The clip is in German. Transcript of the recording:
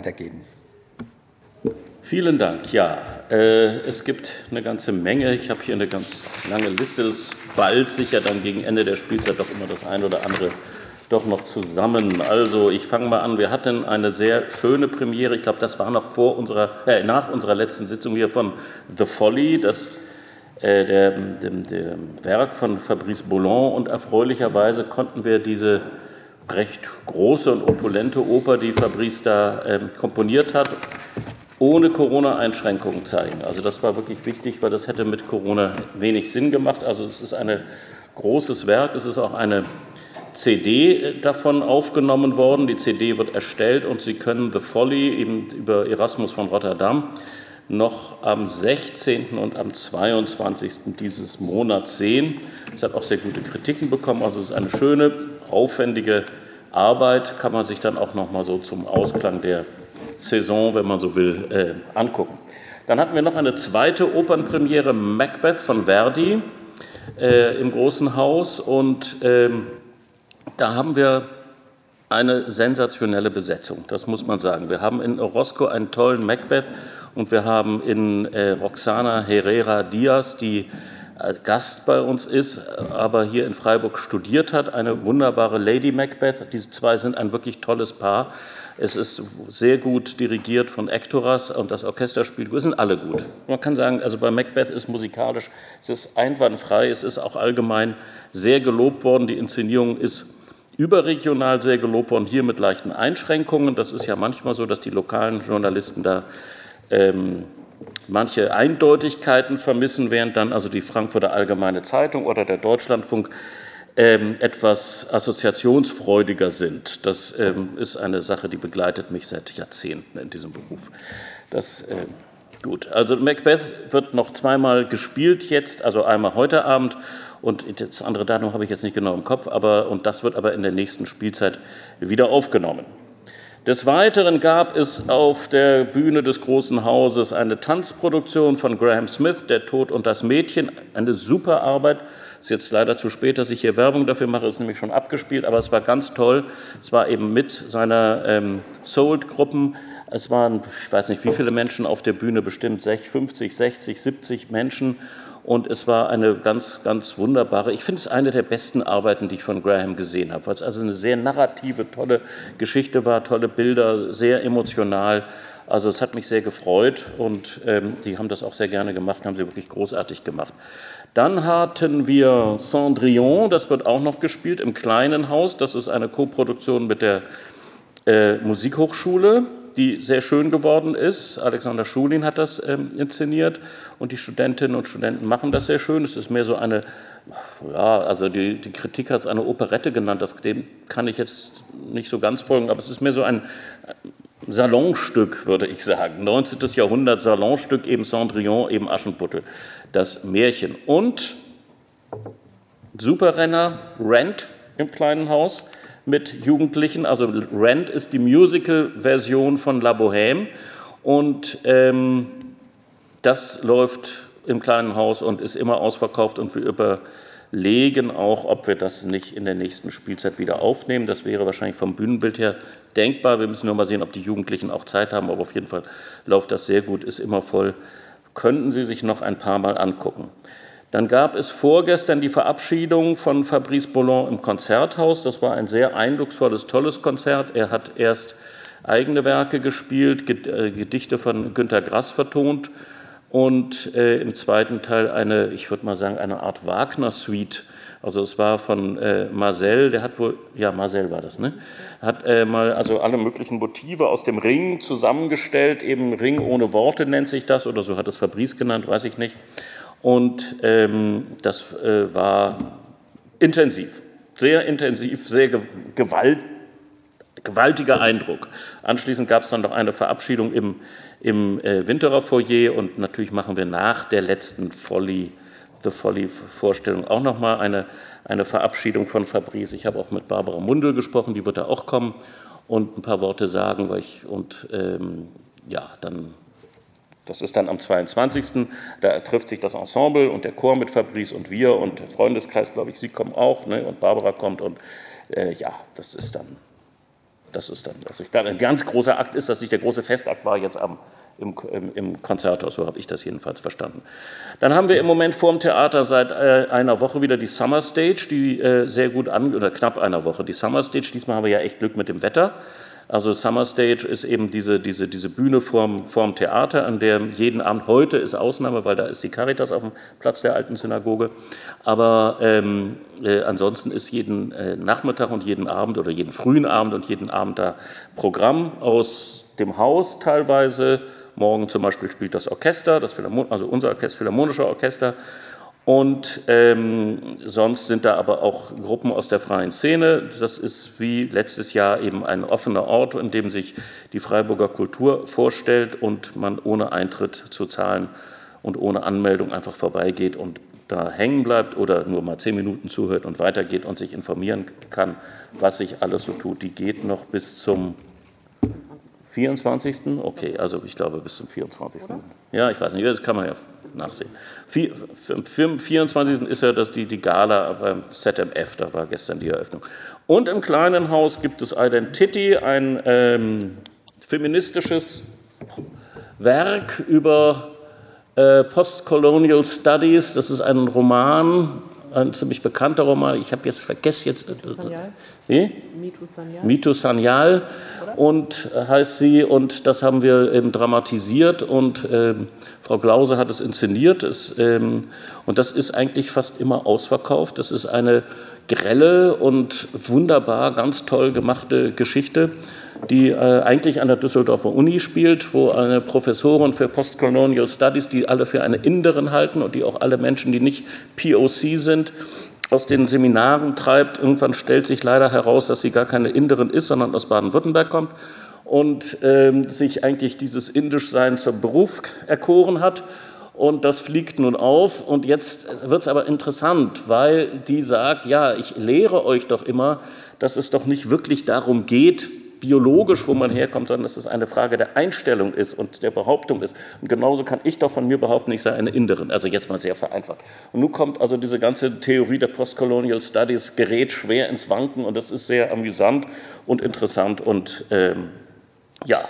weitergeben. Vielen Dank. Ja, äh, es gibt eine ganze Menge. Ich habe hier eine ganz lange Liste. Es bald sicher dann gegen Ende der Spielzeit doch immer das eine oder andere doch noch zusammen. Also ich fange mal an. Wir hatten eine sehr schöne Premiere. Ich glaube, das war noch vor unserer, äh, nach unserer letzten Sitzung hier von The Folly, das äh, der, dem, dem Werk von Fabrice Boulon. Und erfreulicherweise konnten wir diese recht große und opulente Oper, die Fabrice da äh, komponiert hat, ohne Corona-Einschränkungen zeigen. Also das war wirklich wichtig, weil das hätte mit Corona wenig Sinn gemacht. Also es ist ein großes Werk, es ist auch eine CD äh, davon aufgenommen worden. Die CD wird erstellt und Sie können The Folly eben über Erasmus von Rotterdam noch am 16. und am 22. dieses Monats sehen. Es hat auch sehr gute Kritiken bekommen. Also es ist eine schöne, aufwendige Arbeit, kann man sich dann auch noch mal so zum Ausklang der Saison, wenn man so will, äh, angucken. Dann hatten wir noch eine zweite Opernpremiere, Macbeth von Verdi äh, im Großen Haus und ähm, da haben wir eine sensationelle Besetzung, das muss man sagen. Wir haben in Orozco einen tollen Macbeth und wir haben in äh, Roxana Herrera Diaz, die Gast bei uns ist, aber hier in Freiburg studiert hat, eine wunderbare Lady Macbeth. Diese zwei sind ein wirklich tolles Paar. Es ist sehr gut dirigiert von Ektoras und das Orchester spielt, wir sind alle gut. Man kann sagen, also bei Macbeth ist musikalisch, es ist einwandfrei, es ist auch allgemein sehr gelobt worden. Die Inszenierung ist überregional sehr gelobt worden, hier mit leichten Einschränkungen. Das ist ja manchmal so, dass die lokalen Journalisten da ähm, manche Eindeutigkeiten vermissen, während dann also die Frankfurter Allgemeine Zeitung oder der Deutschlandfunk ähm, etwas assoziationsfreudiger sind. Das ähm, ist eine Sache, die begleitet mich seit Jahrzehnten in diesem Beruf. Das, äh, gut, also Macbeth wird noch zweimal gespielt jetzt, also einmal heute Abend und das andere Datum habe ich jetzt nicht genau im Kopf, aber und das wird aber in der nächsten Spielzeit wieder aufgenommen. Des Weiteren gab es auf der Bühne des Großen Hauses eine Tanzproduktion von Graham Smith, Der Tod und das Mädchen, eine super Arbeit. Es ist jetzt leider zu spät, dass ich hier Werbung dafür mache, ist nämlich schon abgespielt, aber es war ganz toll. Es war eben mit seiner ähm, Sold-Gruppen. Es waren, ich weiß nicht, wie viele Menschen auf der Bühne, bestimmt 50, 60, 70 Menschen. Und es war eine ganz, ganz wunderbare, ich finde es eine der besten Arbeiten, die ich von Graham gesehen habe, weil es also eine sehr narrative, tolle Geschichte war, tolle Bilder, sehr emotional. Also es hat mich sehr gefreut und ähm, die haben das auch sehr gerne gemacht, haben sie wirklich großartig gemacht. Dann hatten wir Cendrillon, das wird auch noch gespielt im kleinen Haus. Das ist eine Koproduktion mit der äh, Musikhochschule die sehr schön geworden ist. Alexander Schulin hat das ähm, inszeniert und die Studentinnen und Studenten machen das sehr schön. Es ist mehr so eine, ja, also die, die Kritik hat es eine Operette genannt, das, dem kann ich jetzt nicht so ganz folgen, aber es ist mehr so ein Salonstück, würde ich sagen. 19. Jahrhundert Salonstück, eben Cendrillon, eben Aschenputtel, das Märchen. Und Superrenner, Rent im kleinen Haus mit Jugendlichen. Also Rent ist die Musical-Version von La Bohème und ähm, das läuft im kleinen Haus und ist immer ausverkauft und wir überlegen auch, ob wir das nicht in der nächsten Spielzeit wieder aufnehmen. Das wäre wahrscheinlich vom Bühnenbild her denkbar. Wir müssen nur mal sehen, ob die Jugendlichen auch Zeit haben, aber auf jeden Fall läuft das sehr gut, ist immer voll. Könnten Sie sich noch ein paar Mal angucken. Dann gab es vorgestern die Verabschiedung von Fabrice Bollon im Konzerthaus. Das war ein sehr eindrucksvolles, tolles Konzert. Er hat erst eigene Werke gespielt, äh, Gedichte von Günter Grass vertont und äh, im zweiten Teil eine, ich würde mal sagen, eine Art Wagner-Suite. Also es war von äh, Marcel, der hat wohl, ja Marcel war das, ne? Hat äh, mal also alle möglichen Motive aus dem Ring zusammengestellt, eben Ring ohne Worte nennt sich das, oder so hat es Fabrice genannt, weiß ich nicht. Und ähm, das äh, war intensiv, sehr intensiv, sehr gewalt, gewaltiger Eindruck. Anschließend gab es dann noch eine Verabschiedung im, im äh, Winterer Foyer und natürlich machen wir nach der letzten Folly, The Folly-Vorstellung auch nochmal eine, eine Verabschiedung von Fabrice. Ich habe auch mit Barbara Mundel gesprochen, die wird da auch kommen und ein paar Worte sagen, weil ich und ähm, ja, dann das ist dann am 22. Da trifft sich das Ensemble und der Chor mit Fabrice und wir und Freundeskreis, glaube ich, Sie kommen auch ne? und Barbara kommt und äh, ja, das ist dann Das ist dann, also ich glaube, ein ganz großer Akt ist, dass nicht der große Festakt war jetzt am, im, im, im Konzerthaus, so habe ich das jedenfalls verstanden. Dann haben wir im Moment vor dem Theater seit äh, einer Woche wieder die Summer Stage, die äh, sehr gut an, oder knapp einer Woche, die Summer Stage. Diesmal haben wir ja echt Glück mit dem Wetter. Also Summer Stage ist eben diese, diese, diese Bühne vorm, vorm Theater, an der jeden Abend, heute ist Ausnahme, weil da ist die Caritas auf dem Platz der alten Synagoge, aber ähm, äh, ansonsten ist jeden äh, Nachmittag und jeden Abend oder jeden frühen Abend und jeden Abend da Programm aus dem Haus teilweise. Morgen zum Beispiel spielt das Orchester, das also unser Orchester, Philharmonische Orchester und ähm, sonst sind da aber auch Gruppen aus der freien Szene. Das ist wie letztes Jahr eben ein offener Ort, in dem sich die Freiburger Kultur vorstellt und man ohne Eintritt zu zahlen und ohne Anmeldung einfach vorbeigeht und da hängen bleibt oder nur mal zehn Minuten zuhört und weitergeht und sich informieren kann, was sich alles so tut. Die geht noch bis zum 24. Okay, also ich glaube bis zum 24. Oder? Ja, ich weiß nicht, das kann man ja nachsehen. Für 24. ist ja das die, die Gala beim ZMF, da war gestern die Eröffnung. Und im kleinen Haus gibt es Identity, ein ähm, feministisches Werk über äh, Postcolonial Studies. Das ist ein Roman, ein ziemlich bekannter Roman. Ich habe jetzt vergessen jetzt. Äh, wie? Mitu Sanyal. Mitu Sanyal und äh, heißt sie und das haben wir eben dramatisiert und ähm, Frau Glause hat es inszeniert es, ähm, und das ist eigentlich fast immer ausverkauft. Das ist eine grelle und wunderbar, ganz toll gemachte Geschichte, die äh, eigentlich an der Düsseldorfer Uni spielt, wo eine Professorin für Postcolonial Studies, die alle für eine Inderin halten und die auch alle Menschen, die nicht POC sind, aus den Seminaren treibt. Irgendwann stellt sich leider heraus, dass sie gar keine Inderin ist, sondern aus Baden-Württemberg kommt und ähm, sich eigentlich dieses Indischsein zum Beruf erkoren hat. Und das fliegt nun auf. Und jetzt wird es aber interessant, weil die sagt, ja, ich lehre euch doch immer, dass es doch nicht wirklich darum geht, biologisch, wo man herkommt, sondern dass es eine Frage der Einstellung ist und der Behauptung ist. Und genauso kann ich doch von mir behaupten, ich sei eine Inderin. Also jetzt mal sehr vereinfacht. Und nun kommt also diese ganze Theorie der Postcolonial Studies, gerät schwer ins Wanken und das ist sehr amüsant und interessant und ähm, ja,